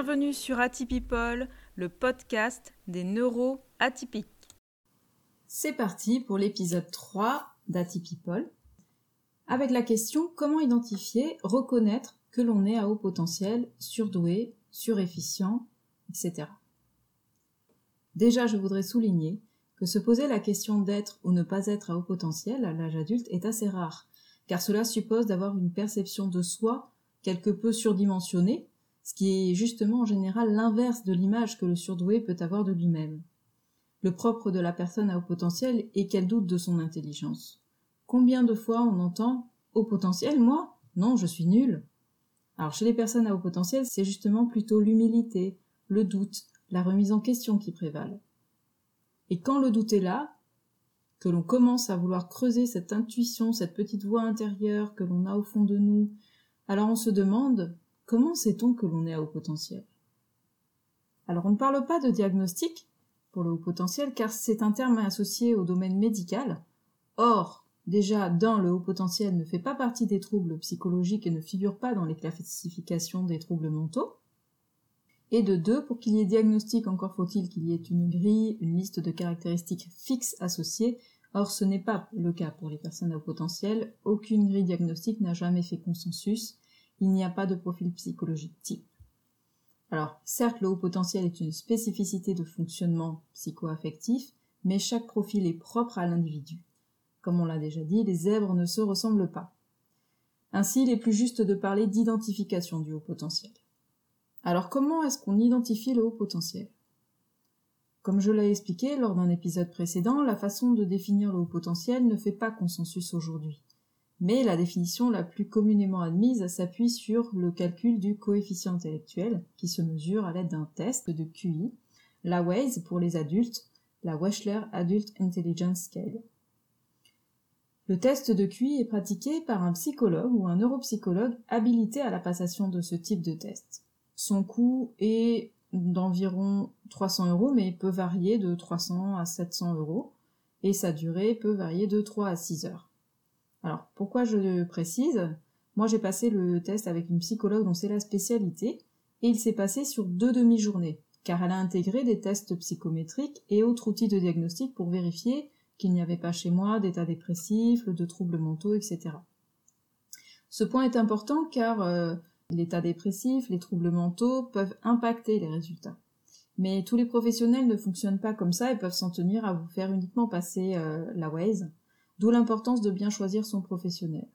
Bienvenue sur Atypipol, le podcast des neuro-atypiques. C'est parti pour l'épisode 3 d'Atypipol, avec la question comment identifier, reconnaître que l'on est à haut potentiel, surdoué, surefficient, etc. Déjà, je voudrais souligner que se poser la question d'être ou ne pas être à haut potentiel à l'âge adulte est assez rare, car cela suppose d'avoir une perception de soi quelque peu surdimensionnée, ce qui est justement en général l'inverse de l'image que le surdoué peut avoir de lui-même. Le propre de la personne à haut potentiel est qu'elle doute de son intelligence. Combien de fois on entend haut potentiel, moi? Non, je suis nul. Alors chez les personnes à haut potentiel, c'est justement plutôt l'humilité, le doute, la remise en question qui prévalent. Et quand le doute est là, que l'on commence à vouloir creuser cette intuition, cette petite voix intérieure que l'on a au fond de nous, alors on se demande Comment sait-on que l'on est à haut potentiel? Alors on ne parle pas de diagnostic pour le haut potentiel car c'est un terme associé au domaine médical. Or, déjà, d'un, le haut potentiel ne fait pas partie des troubles psychologiques et ne figure pas dans les classifications des troubles mentaux. Et de deux, pour qu'il y ait diagnostic, encore faut-il qu'il y ait une grille, une liste de caractéristiques fixes associées. Or, ce n'est pas le cas pour les personnes à haut potentiel. Aucune grille diagnostique n'a jamais fait consensus il n'y a pas de profil psychologique type. Alors, certes, le haut potentiel est une spécificité de fonctionnement psycho-affectif, mais chaque profil est propre à l'individu. Comme on l'a déjà dit, les zèbres ne se ressemblent pas. Ainsi, il est plus juste de parler d'identification du haut potentiel. Alors, comment est-ce qu'on identifie le haut potentiel? Comme je l'ai expliqué lors d'un épisode précédent, la façon de définir le haut potentiel ne fait pas consensus aujourd'hui mais la définition la plus communément admise s'appuie sur le calcul du coefficient intellectuel, qui se mesure à l'aide d'un test de QI, la WAIS pour les adultes, la Wechsler Adult Intelligence Scale. Le test de QI est pratiqué par un psychologue ou un neuropsychologue habilité à la passation de ce type de test. Son coût est d'environ 300 euros, mais peut varier de 300 à 700 euros, et sa durée peut varier de 3 à 6 heures. Alors, pourquoi je précise? Moi, j'ai passé le test avec une psychologue dont c'est la spécialité, et il s'est passé sur deux demi-journées, car elle a intégré des tests psychométriques et autres outils de diagnostic pour vérifier qu'il n'y avait pas chez moi d'état dépressif, de troubles mentaux, etc. Ce point est important car euh, l'état dépressif, les troubles mentaux peuvent impacter les résultats. Mais tous les professionnels ne fonctionnent pas comme ça et peuvent s'en tenir à vous faire uniquement passer euh, la Waze. D'où l'importance de bien choisir son professionnel.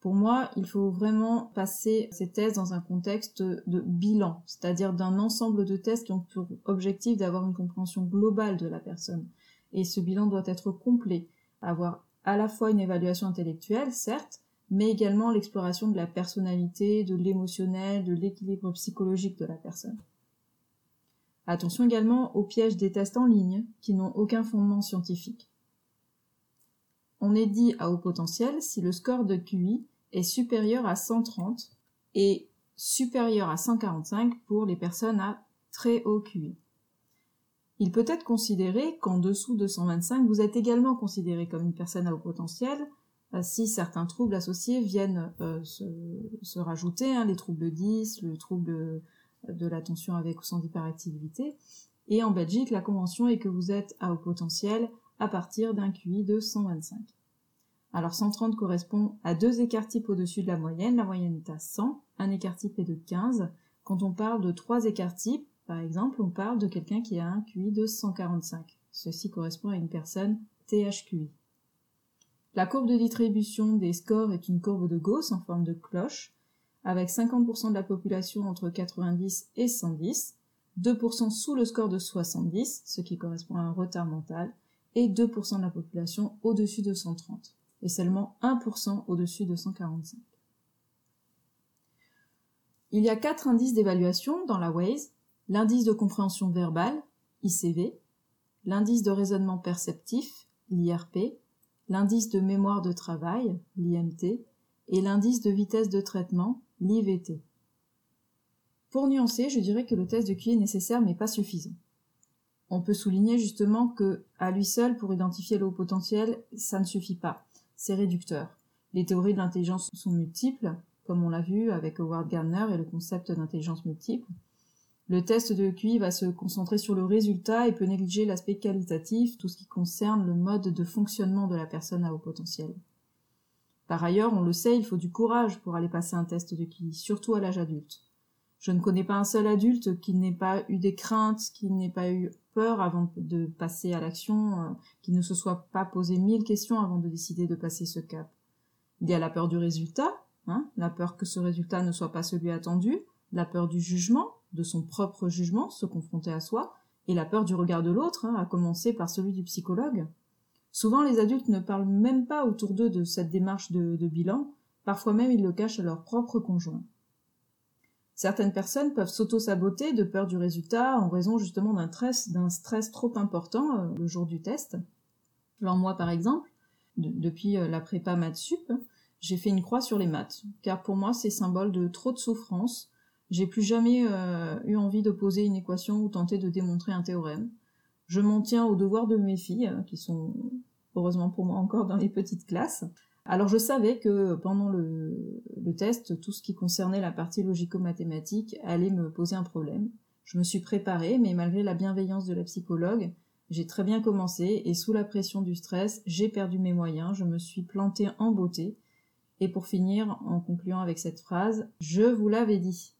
Pour moi, il faut vraiment passer ces tests dans un contexte de bilan, c'est-à-dire d'un ensemble de tests qui ont pour objectif d'avoir une compréhension globale de la personne. Et ce bilan doit être complet, avoir à la fois une évaluation intellectuelle, certes, mais également l'exploration de la personnalité, de l'émotionnel, de l'équilibre psychologique de la personne. Attention également aux pièges des tests en ligne, qui n'ont aucun fondement scientifique. On est dit à haut potentiel si le score de QI est supérieur à 130 et supérieur à 145 pour les personnes à très haut QI. Il peut être considéré qu'en dessous de 125, vous êtes également considéré comme une personne à haut potentiel euh, si certains troubles associés viennent euh, se, rajouter, hein, les troubles 10, le trouble de l'attention avec ou sans hyperactivité. Et en Belgique, la convention est que vous êtes à haut potentiel à partir d'un QI de 125. Alors 130 correspond à deux écarts types au-dessus de la moyenne, la moyenne est à 100, un écart type est de 15. Quand on parle de trois écarts types, par exemple, on parle de quelqu'un qui a un QI de 145. Ceci correspond à une personne THQI. La courbe de distribution des scores est une courbe de Gauss en forme de cloche, avec 50% de la population entre 90 et 110, 2% sous le score de 70, ce qui correspond à un retard mental, et 2% de la population au-dessus de 130 et seulement 1% au-dessus de 145. Il y a quatre indices d'évaluation dans la Waze, l'indice de compréhension verbale, ICV, l'indice de raisonnement perceptif, l'IRP, l'indice de mémoire de travail, l'IMT, et l'indice de vitesse de traitement, l'IVT. Pour nuancer, je dirais que le test de QI est nécessaire mais pas suffisant on peut souligner justement que à lui seul pour identifier le haut potentiel, ça ne suffit pas. C'est réducteur. Les théories de l'intelligence sont multiples, comme on l'a vu avec Howard Gardner et le concept d'intelligence multiple. Le test de QI va se concentrer sur le résultat et peut négliger l'aspect qualitatif, tout ce qui concerne le mode de fonctionnement de la personne à haut potentiel. Par ailleurs, on le sait, il faut du courage pour aller passer un test de QI, surtout à l'âge adulte. Je ne connais pas un seul adulte qui n'ait pas eu des craintes, qui n'ait pas eu peur avant de passer à l'action, euh, qui ne se soit pas posé mille questions avant de décider de passer ce cap. Il y a la peur du résultat, hein, la peur que ce résultat ne soit pas celui attendu, la peur du jugement, de son propre jugement, se confronter à soi, et la peur du regard de l'autre, hein, à commencer par celui du psychologue. Souvent, les adultes ne parlent même pas autour d'eux de cette démarche de, bilan, parfois même ils le cachent à leur propre conjoint. Certaines personnes peuvent s'auto-saboter de peur du résultat en raison justement d'un stress, d'un stress trop important euh, le jour du test. Alors moi, par exemple, depuis euh, la prépa maths sup, j'ai fait une croix sur les maths, car pour moi c'est symbole de trop de souffrance. J'ai plus jamais euh, eu envie de poser une équation ou tenter de démontrer un théorème. Je m'en tiens aux devoirs de mes filles, qui sont heureusement pour moi encore dans les petites classes. Alors je savais que pendant le, test, tout ce qui concernait la partie logico-mathématique allait me poser un problème. Je me suis préparée, mais malgré la bienveillance de la psychologue, j'ai très bien commencé et sous la pression du stress, j'ai perdu mes moyens, je me suis plantée en beauté. Et pour finir, en concluant avec cette phrase, je vous l'avais dit.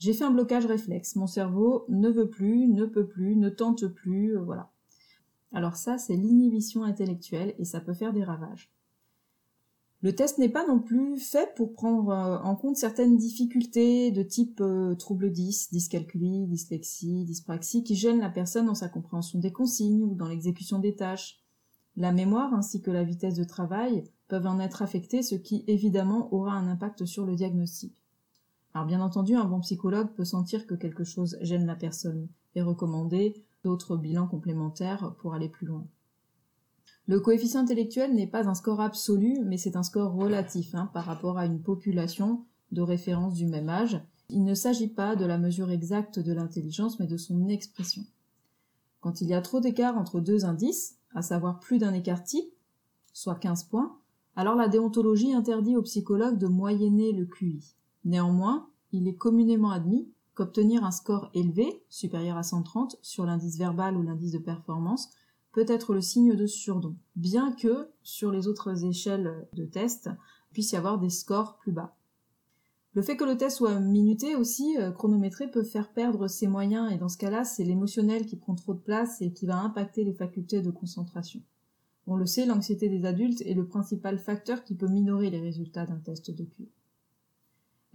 J'ai fait un blocage réflexe. Mon cerveau ne veut plus, ne peut plus, ne tente plus, euh, voilà. Alors ça, c'est l'inhibition intellectuelle et ça peut faire des ravages. Le test n'est pas non plus fait pour prendre euh, en compte certaines difficultés de type euh, trouble 10, dyscalculie, dyslexie, dyspraxie qui gênent la personne dans sa compréhension des consignes ou dans l'exécution des tâches. La mémoire ainsi que la vitesse de travail peuvent en être affectés, ce qui évidemment aura un impact sur le diagnostic. Alors bien entendu, un bon psychologue peut sentir que quelque chose gêne la personne et recommander d'autres bilans complémentaires pour aller plus loin. Le coefficient intellectuel n'est pas un score absolu, mais c'est un score relatif hein, par rapport à une population de référence du même âge. Il ne s'agit pas de la mesure exacte de l'intelligence, mais de son expression. Quand il y a trop d'écart entre deux indices, à savoir plus d'un écart type, soit 15 points, alors la déontologie interdit aux psychologues de moyenner le QI. Néanmoins, il est communément admis qu'obtenir un score élevé, supérieur à 130, sur l'indice verbal ou l'indice de performance, peut être le signe de surdon, bien que, sur les autres échelles de test, puisse y avoir des scores plus bas. Le fait que le test soit minuté aussi, euh, chronométré, peut faire perdre ses moyens, et dans ce cas-là, c'est l'émotionnel qui prend trop de place et qui va impacter les facultés de concentration. On le sait, l'anxiété des adultes est le principal facteur qui peut minorer les résultats d'un test de QI.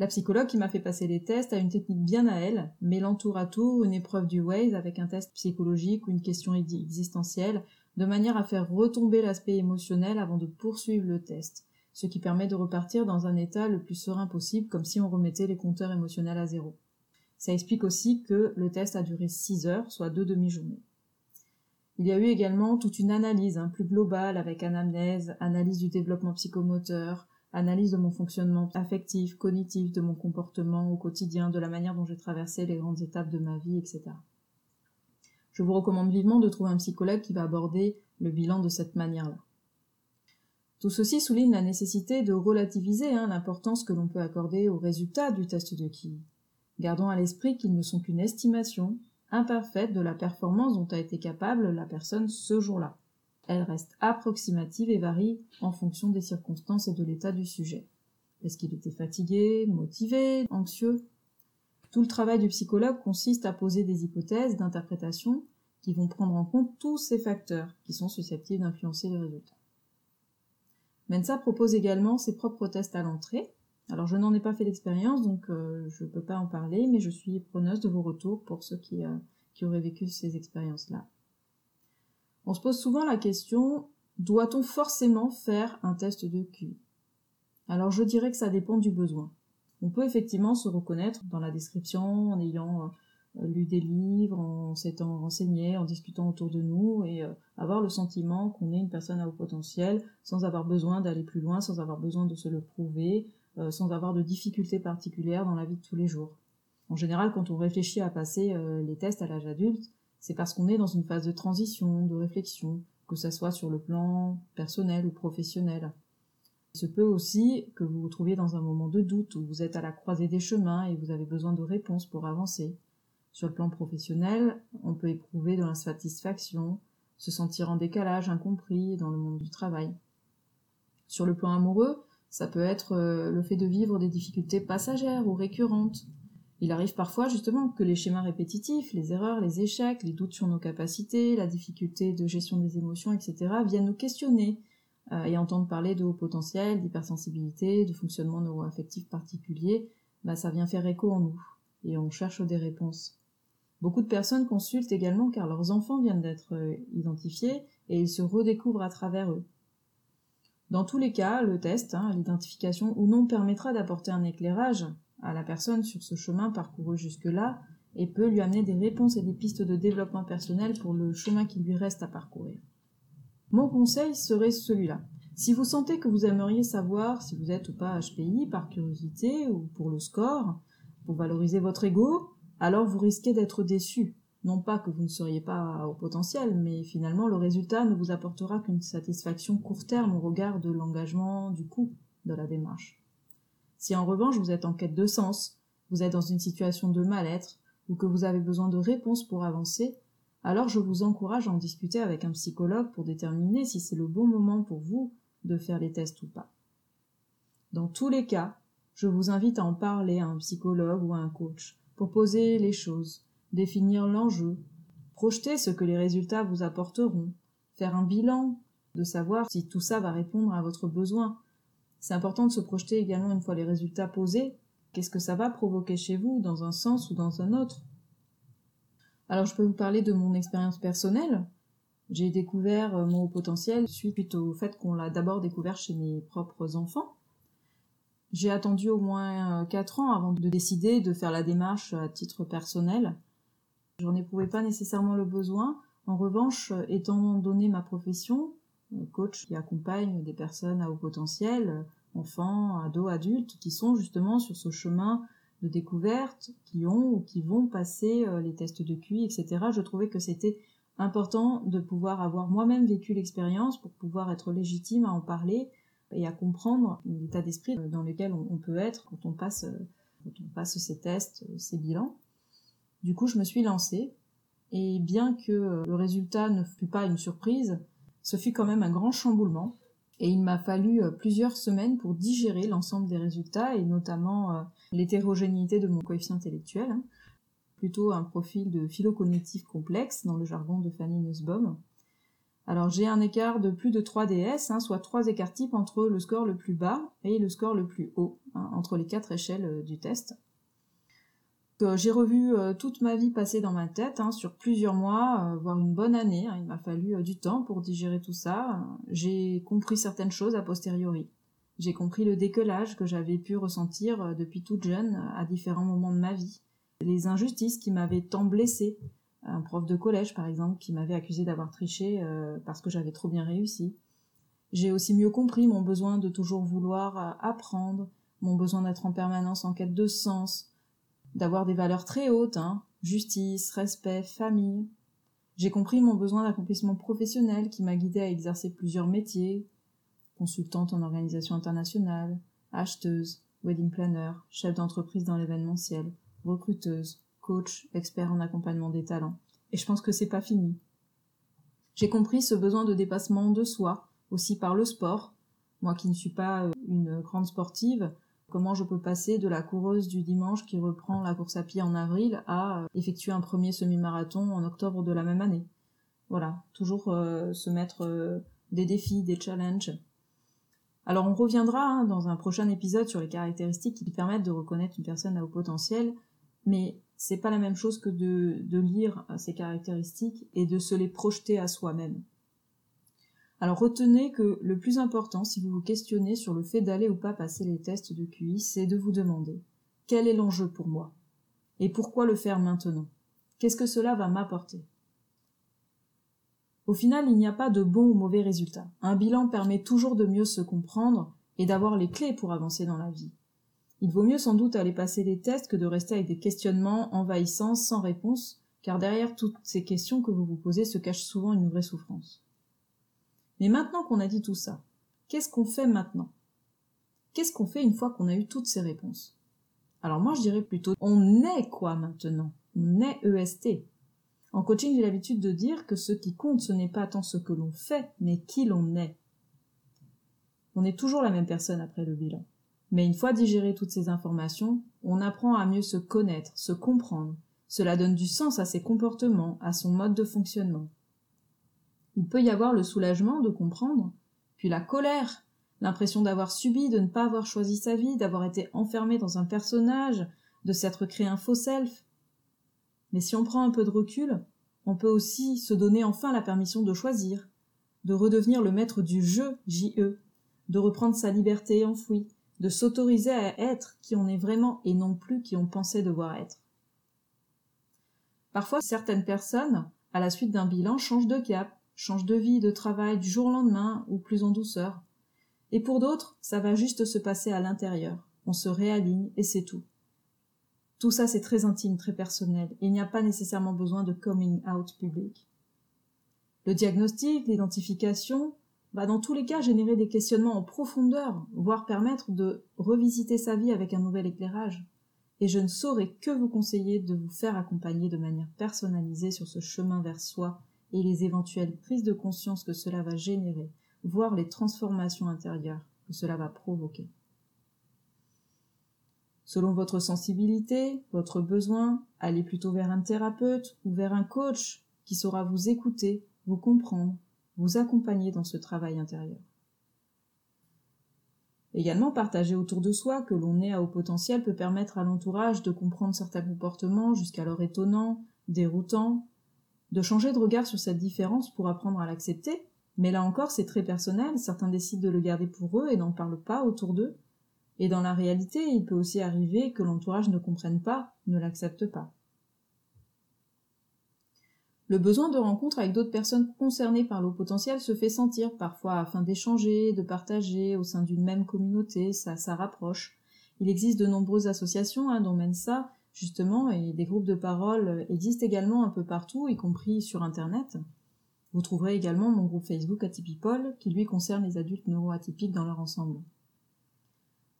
La psychologue qui m'a fait passer les tests a une technique bien à elle, mêlant tour à tour une épreuve du Waze avec un test psychologique ou une question existentielle, de manière à faire retomber l'aspect émotionnel avant de poursuivre le test, ce qui permet de repartir dans un état le plus serein possible, comme si on remettait les compteurs émotionnels à zéro. Ça explique aussi que le test a duré 6 heures, soit deux demi-journées. Il y a eu également toute une analyse hein, plus globale avec anamnèse, analyse du développement psychomoteur, analyse de mon fonctionnement affectif, cognitif, de mon comportement au quotidien, de la manière dont j'ai traversé les grandes étapes de ma vie, etc. Je vous recommande vivement de trouver un psychologue qui va aborder le bilan de cette manière-là. Tout ceci souligne la nécessité de relativiser hein, l'importance que l'on peut accorder aux résultats du test de QI. Gardons à l'esprit qu'ils ne sont qu'une estimation imparfaite de la performance dont a été capable la personne ce jour-là. Elle reste approximative et varie en fonction des circonstances et de l'état du sujet. Est-ce qu'il était fatigué, motivé, anxieux? Tout le travail du psychologue consiste à poser des hypothèses d'interprétation qui vont prendre en compte tous ces facteurs qui sont susceptibles d'influencer les résultats. Mensa propose également ses propres tests à l'entrée. Alors je n'en ai pas fait l'expérience, donc euh, je ne peux pas en parler, mais je suis preneuse de vos retours pour ceux qui, euh, qui auraient vécu ces expériences-là. On se pose souvent la question, doit-on forcément faire un test de QI Alors je dirais que ça dépend du besoin. On peut effectivement se reconnaître dans la description en ayant euh, lu des livres, en s'étant renseigné, en discutant autour de nous et euh, avoir le sentiment qu'on est une personne à haut potentiel sans avoir besoin d'aller plus loin, sans avoir besoin de se le prouver, euh, sans avoir de difficultés particulières dans la vie de tous les jours. En général, quand on réfléchit à passer les tests à l'âge adulte, c'est parce qu'on est dans une phase de transition, de réflexion, que ça soit sur le plan personnel ou professionnel. Il se peut aussi que vous vous trouviez dans un moment de doute où vous êtes à la croisée des chemins et vous avez besoin de réponses pour avancer. Sur le plan professionnel, on peut éprouver de l'insatisfaction, se sentir en décalage, incompris dans le monde du travail. Sur le plan amoureux, ça peut être euh, le fait de vivre des difficultés passagères ou récurrentes. Il arrive parfois justement que les schémas répétitifs, les erreurs, les échecs, les doutes sur nos capacités, la difficulté de gestion des émotions, etc. viennent nous questionner euh, et entendre parler de haut potentiel, d'hypersensibilité, de fonctionnement neuroaffectif particulier, bah, ça vient faire écho en nous et on cherche des réponses. Beaucoup de personnes consultent également car leurs enfants viennent d'être euh, identifiés et ils se redécouvrent à travers eux. Dans tous les cas, le test, hein, l'identification ou non, permettra d'apporter un éclairage à la personne sur ce chemin parcouru jusque-là et peut lui amener des réponses et des pistes de développement personnel pour le chemin qui lui reste à parcourir. Mon conseil serait celui-là. Si vous sentez que vous aimeriez savoir si vous êtes ou pas HPI par curiosité ou pour le score, pour valoriser votre ego, alors vous risquez d'être déçu. Non pas que vous ne seriez pas au potentiel, mais finalement le résultat ne vous apportera qu'une satisfaction court terme au regard de l'engagement, du coût de la démarche. Si en revanche vous êtes en quête de sens, vous êtes dans une situation de mal-être, ou que vous avez besoin de réponses pour avancer, alors je vous encourage à en discuter avec un psychologue pour déterminer si c'est le bon moment pour vous de faire les tests ou pas. Dans tous les cas, je vous invite à en parler à un psychologue ou à un coach pour poser les choses, définir l'enjeu, projeter ce que les résultats vous apporteront, faire un bilan, de savoir si tout ça va répondre à votre besoin. C'est important de se projeter également une fois les résultats posés, qu'est-ce que ça va provoquer chez vous, dans un sens ou dans un autre? Alors je peux vous parler de mon expérience personnelle. J'ai découvert euh, mon haut potentiel suite au fait qu'on l'a d'abord découvert chez mes propres enfants. J'ai attendu au moins euh, quatre ans avant de décider de faire la démarche à titre personnel. J'en éprouvais pas nécessairement le besoin. En revanche, euh, étant donné ma profession, euh, coach qui accompagne des personnes à haut potentiel, enfants, ados, adultes, qui sont justement sur ce chemin de découverte, qui ont ou qui vont passer les tests de QI, etc., je trouvais que c'était important de pouvoir avoir moi-même vécu l'expérience pour pouvoir être légitime à en parler et à comprendre l'état d'esprit dans lequel on, peut être quand on passe, quand on passe ces tests, ces bilans. Du coup, je me suis lancée et bien que le résultat ne fût pas une surprise, ce fut quand même un grand chamboulement et il m'a fallu plusieurs semaines pour digérer l'ensemble des résultats et notamment euh, l'hétérogénéité de mon coefficient intellectuel, hein. plutôt un profil de philo-cognitif complexe dans le jargon de Fanny Nussbaum. Alors j'ai un écart de plus de 3 DS, hein, soit 3 écarts types entre le score le plus bas et le score le plus haut, hein, entre les quatre échelles euh, du test. Euh, j'ai revu euh, toute ma vie passée dans ma tête, hein, sur plusieurs mois, voire une bonne année. il m'a fallu du temps pour digérer tout ça. J'ai compris certaines choses a posteriori. J'ai compris le décollage que j'avais pu ressentir depuis toute jeune à différents moments de ma vie. Les injustices qui m'avaient tant blessée, un prof de collège par exemple qui m'avait accusé d'avoir triché euh, parce que j'avais trop bien réussi. J'ai aussi mieux compris mon besoin de toujours vouloir euh, apprendre, mon besoin d'être en permanence en quête de sens, d'avoir des valeurs très hautes, hein, justice, respect, famille. J'ai compris mon besoin d'accomplissement professionnel qui m'a guidé à exercer plusieurs métiers, consultante en organisation internationale, acheteuse, wedding planner, chef d'entreprise dans l'événementiel, recruteuse, coach, expert en accompagnement des talents. Et je pense que c'est pas fini. J'ai compris ce besoin de dépassement de soi, aussi par le sport. Moi qui ne suis pas euh, une grande sportive, comment je peux passer de la coureuse du dimanche qui reprend la course à pied en avril à euh, effectuer un premier semi-marathon en octobre de la même année. Voilà, toujours euh, se mettre des défis, des challenges. Alors on reviendra hein, dans un prochain épisode sur les caractéristiques qui permettent de reconnaître une personne à haut potentiel, mais c'est pas la même chose que de lire ces caractéristiques et de se les projeter à soi-même. Alors retenez que le plus important, si vous vous questionnez sur le fait d'aller ou pas passer les tests de QI, c'est de vous demander quel est l'enjeu pour moi? Et pourquoi le faire maintenant? Qu'est-ce que cela va m'apporter? Au final, il n'y a pas de bon ou mauvais résultat. Un bilan permet toujours de mieux se comprendre et d'avoir les clés pour avancer dans la vie. Il vaut mieux sans doute aller passer les tests que de rester avec des questionnements envahissants sans réponse, car derrière toutes ces questions que vous vous posez se cache souvent une vraie souffrance. Mais maintenant qu'on a dit tout ça, qu'est-ce qu'on fait maintenant? Qu'est-ce qu'on fait une fois qu'on a eu toutes ces réponses? Alors moi je dirais plutôt on est quoi maintenant? On est EST. En coaching, j'ai l'habitude de dire que ce qui compte, ce n'est pas tant ce que l'on fait, mais qui l'on est. On est toujours la même personne après le bilan. Mais une fois digéré toutes ces informations, on apprend à mieux se connaître, se comprendre. Cela donne du sens à ses comportements, à son mode de fonctionnement. Il peut y avoir le soulagement de comprendre, puis la colère, l'impression d'avoir subi, de ne pas avoir choisi sa vie, d'avoir été enfermé dans un personnage, de s'être créé un faux self. Mais si on prend un peu de recul, on peut aussi se donner enfin la permission de choisir, de redevenir le maître du jeu, JE, de reprendre sa liberté enfouie, de s'autoriser à être qui on est vraiment et non plus qui on pensait devoir être. Parfois, certaines personnes, à la suite d'un bilan, changent de cap, changent de vie, de travail du jour au lendemain ou plus en douceur. Et pour d'autres, ça va juste se passer à l'intérieur. On se réaligne et c'est tout. Tout ça, c'est très intime, très personnel. Il n'y a pas nécessairement besoin de coming out public. Le diagnostic, l'identification, va dans tous les cas générer des questionnements en profondeur, voire permettre de revisiter sa vie avec un nouvel éclairage. Et je ne saurais que vous conseiller de vous faire accompagner de manière personnalisée sur ce chemin vers soi et les éventuelles prises de conscience que cela va générer, voire les transformations intérieures que cela va provoquer. Selon votre sensibilité, votre besoin, allez plutôt vers un thérapeute ou vers un coach qui saura vous écouter, vous comprendre, vous accompagner dans ce travail intérieur. Également, partager autour de soi que l'on est à haut potentiel peut permettre à l'entourage de comprendre certains comportements jusqu'alors étonnants, déroutants, de changer de regard sur cette différence pour apprendre à l'accepter, mais là encore c'est très personnel, certains décident de le garder pour eux et n'en parlent pas autour d'eux, et dans la réalité il peut aussi arriver que l'entourage ne comprenne pas, ne l'accepte pas. Le besoin de rencontre avec d'autres personnes concernées par l'eau potentiel se fait sentir parfois afin d'échanger, de partager au sein d'une même communauté, ça, ça rapproche. Il existe de nombreuses associations, hein, dont Mensa, justement, et des groupes de parole existent également un peu partout, y compris sur Internet. Vous trouverez également mon groupe Facebook Atypipol, qui lui concerne les adultes neuroatypiques dans leur ensemble.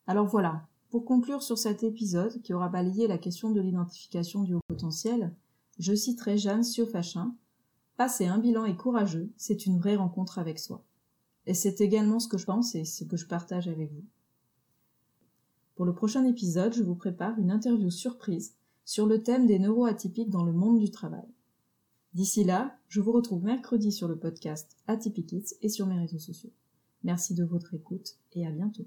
Alors voilà, pour conclure sur cet épisode qui aura balayé la question de l'identification du haut potentiel, je citerai Jeanne Siofachin. Passer un bilan est courageux, c'est une vraie rencontre avec soi. Et c'est également ce que je pense et ce que je partage avec vous. Pour le prochain épisode, je vous prépare une interview surprise sur le thème des neuroatypiques dans le monde du travail. D'ici là, je vous retrouve mercredi sur le podcast Atypiques et sur mes réseaux sociaux. Merci de votre écoute et à bientôt.